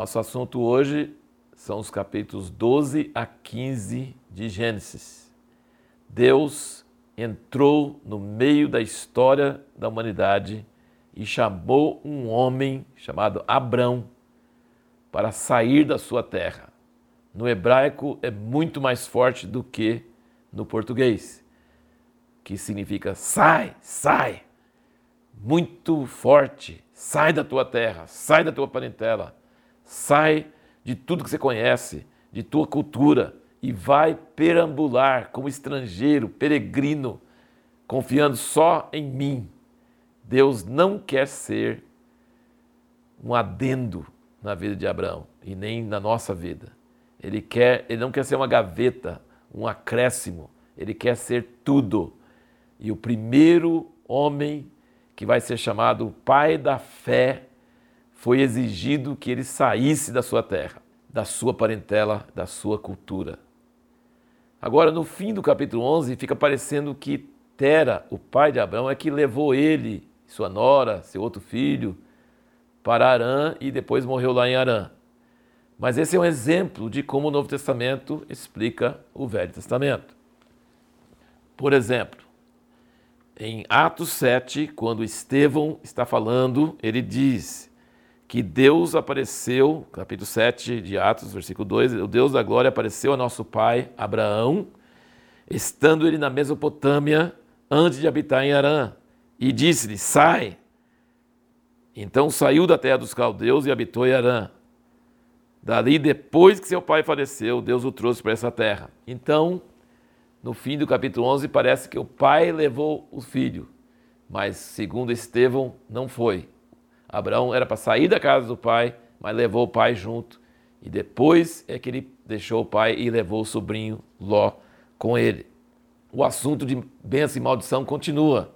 Nosso assunto hoje são os capítulos 12 a 15 de Gênesis. Deus entrou no meio da história da humanidade e chamou um homem chamado Abrão para sair da sua terra. No hebraico é muito mais forte do que no português, que significa sai, sai. Muito forte, sai da tua terra, sai da tua parentela, sai de tudo que você conhece, de tua cultura e vai perambular como estrangeiro, peregrino, confiando só em mim. Deus não quer ser um adendo na vida de Abraão e nem na nossa vida. Ele quer, ele não quer ser uma gaveta, um acréscimo. Ele quer ser tudo. E o primeiro homem que vai ser chamado pai da fé foi exigido que ele saísse da sua terra, da sua parentela, da sua cultura. Agora, no fim do capítulo 11, fica parecendo que Tera, o pai de Abraão, é que levou ele, sua nora, seu outro filho, para Arã e depois morreu lá em Arã. Mas esse é um exemplo de como o Novo Testamento explica o Velho Testamento. Por exemplo, em Atos 7, quando Estevão está falando, ele diz que Deus apareceu, capítulo 7 de Atos, versículo 2, o Deus da glória apareceu a nosso pai Abraão, estando ele na Mesopotâmia, antes de habitar em Arã, e disse-lhe: Sai. Então saiu da terra dos caldeus e habitou em Arã. Dali, depois que seu pai faleceu, Deus o trouxe para essa terra. Então, no fim do capítulo 11, parece que o pai levou o filho, mas segundo Estevão, não foi. Abraão era para sair da casa do pai, mas levou o pai junto. E depois é que ele deixou o pai e levou o sobrinho Ló com ele. O assunto de bênção e maldição continua.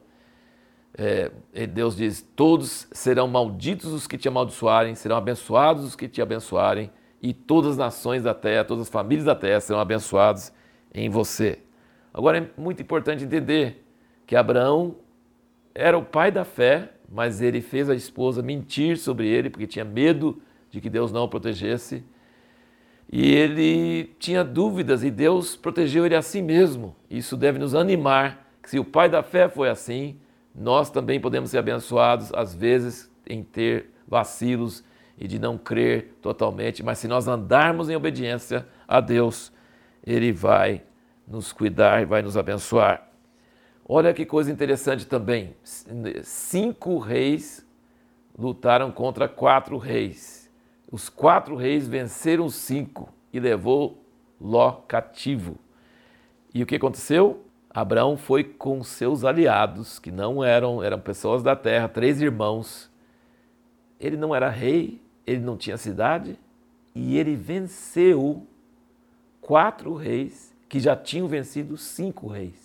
É, Deus diz: Todos serão malditos os que te amaldiçoarem, serão abençoados os que te abençoarem, e todas as nações da terra, todas as famílias da terra serão abençoadas em você. Agora é muito importante entender que Abraão era o pai da fé, mas ele fez a esposa mentir sobre ele porque tinha medo de que Deus não o protegesse. E ele tinha dúvidas e Deus protegeu ele a si mesmo. Isso deve nos animar que se o pai da fé foi assim, nós também podemos ser abençoados às vezes em ter vacilos e de não crer totalmente, mas se nós andarmos em obediência a Deus, ele vai nos cuidar e vai nos abençoar. Olha que coisa interessante também. Cinco reis lutaram contra quatro reis. Os quatro reis venceram os cinco e levou Ló cativo. E o que aconteceu? Abraão foi com seus aliados, que não eram, eram pessoas da terra, três irmãos. Ele não era rei, ele não tinha cidade, e ele venceu quatro reis que já tinham vencido cinco reis.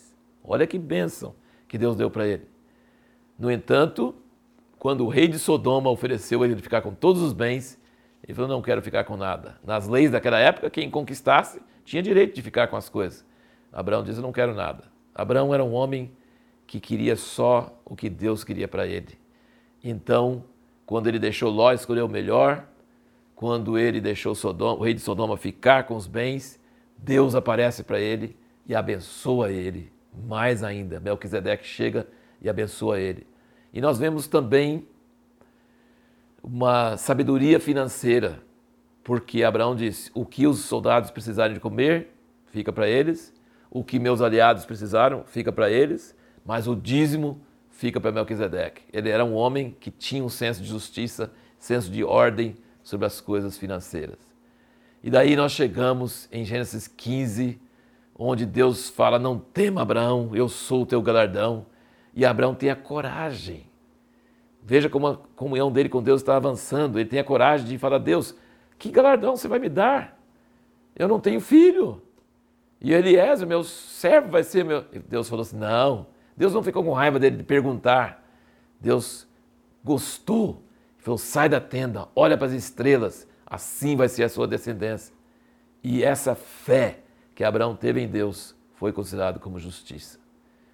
Olha que bênção que Deus deu para ele. No entanto, quando o rei de Sodoma ofereceu ele ficar com todos os bens, ele falou: Não quero ficar com nada. Nas leis daquela época, quem conquistasse tinha direito de ficar com as coisas. Abraão disse: Não quero nada. Abraão era um homem que queria só o que Deus queria para ele. Então, quando ele deixou Ló escolher o melhor, quando ele deixou Sodoma, o rei de Sodoma ficar com os bens, Deus aparece para ele e abençoa ele mais ainda. Melquisedeque chega e abençoa ele. E nós vemos também uma sabedoria financeira, porque Abraão disse: o que os soldados precisarem de comer, fica para eles, o que meus aliados precisaram, fica para eles, mas o dízimo fica para Melquisedeque. Ele era um homem que tinha um senso de justiça, senso de ordem sobre as coisas financeiras. E daí nós chegamos em Gênesis 15, onde Deus fala: Não tema, Abraão, eu sou o teu galardão. E Abraão tem a coragem. Veja como a comunhão dele com Deus está avançando. Ele tem a coragem de falar: Deus, que galardão você vai me dar? Eu não tenho filho. E Eliezer, meu servo, vai ser meu. E Deus falou assim: Não. Deus não ficou com raiva dele de perguntar. Deus gostou. Falou: Sai da tenda, olha para as estrelas assim vai ser a sua descendência. E essa fé que Abraão teve em Deus foi considerado como justiça.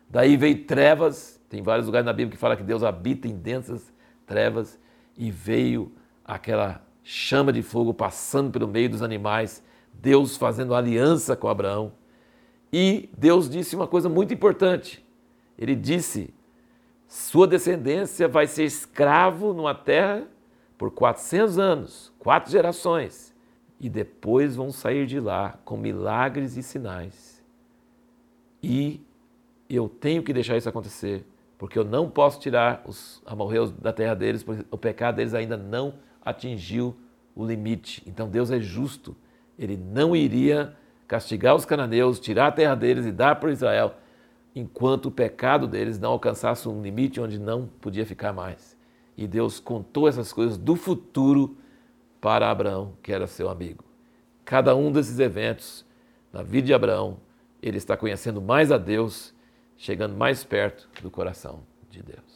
Daí veio trevas, tem vários lugares na Bíblia que fala que Deus habita em densas trevas, e veio aquela chama de fogo passando pelo meio dos animais, Deus fazendo aliança com Abraão. E Deus disse uma coisa muito importante. Ele disse: sua descendência vai ser escravo numa terra por 400 anos, quatro gerações, e depois vão sair de lá com milagres e sinais. E eu tenho que deixar isso acontecer, porque eu não posso tirar os amorreus da terra deles, porque o pecado deles ainda não atingiu o limite. Então Deus é justo, ele não iria castigar os cananeus, tirar a terra deles e dar para Israel, enquanto o pecado deles não alcançasse um limite onde não podia ficar mais. E Deus contou essas coisas do futuro para Abraão, que era seu amigo. Cada um desses eventos na vida de Abraão, ele está conhecendo mais a Deus, chegando mais perto do coração de Deus.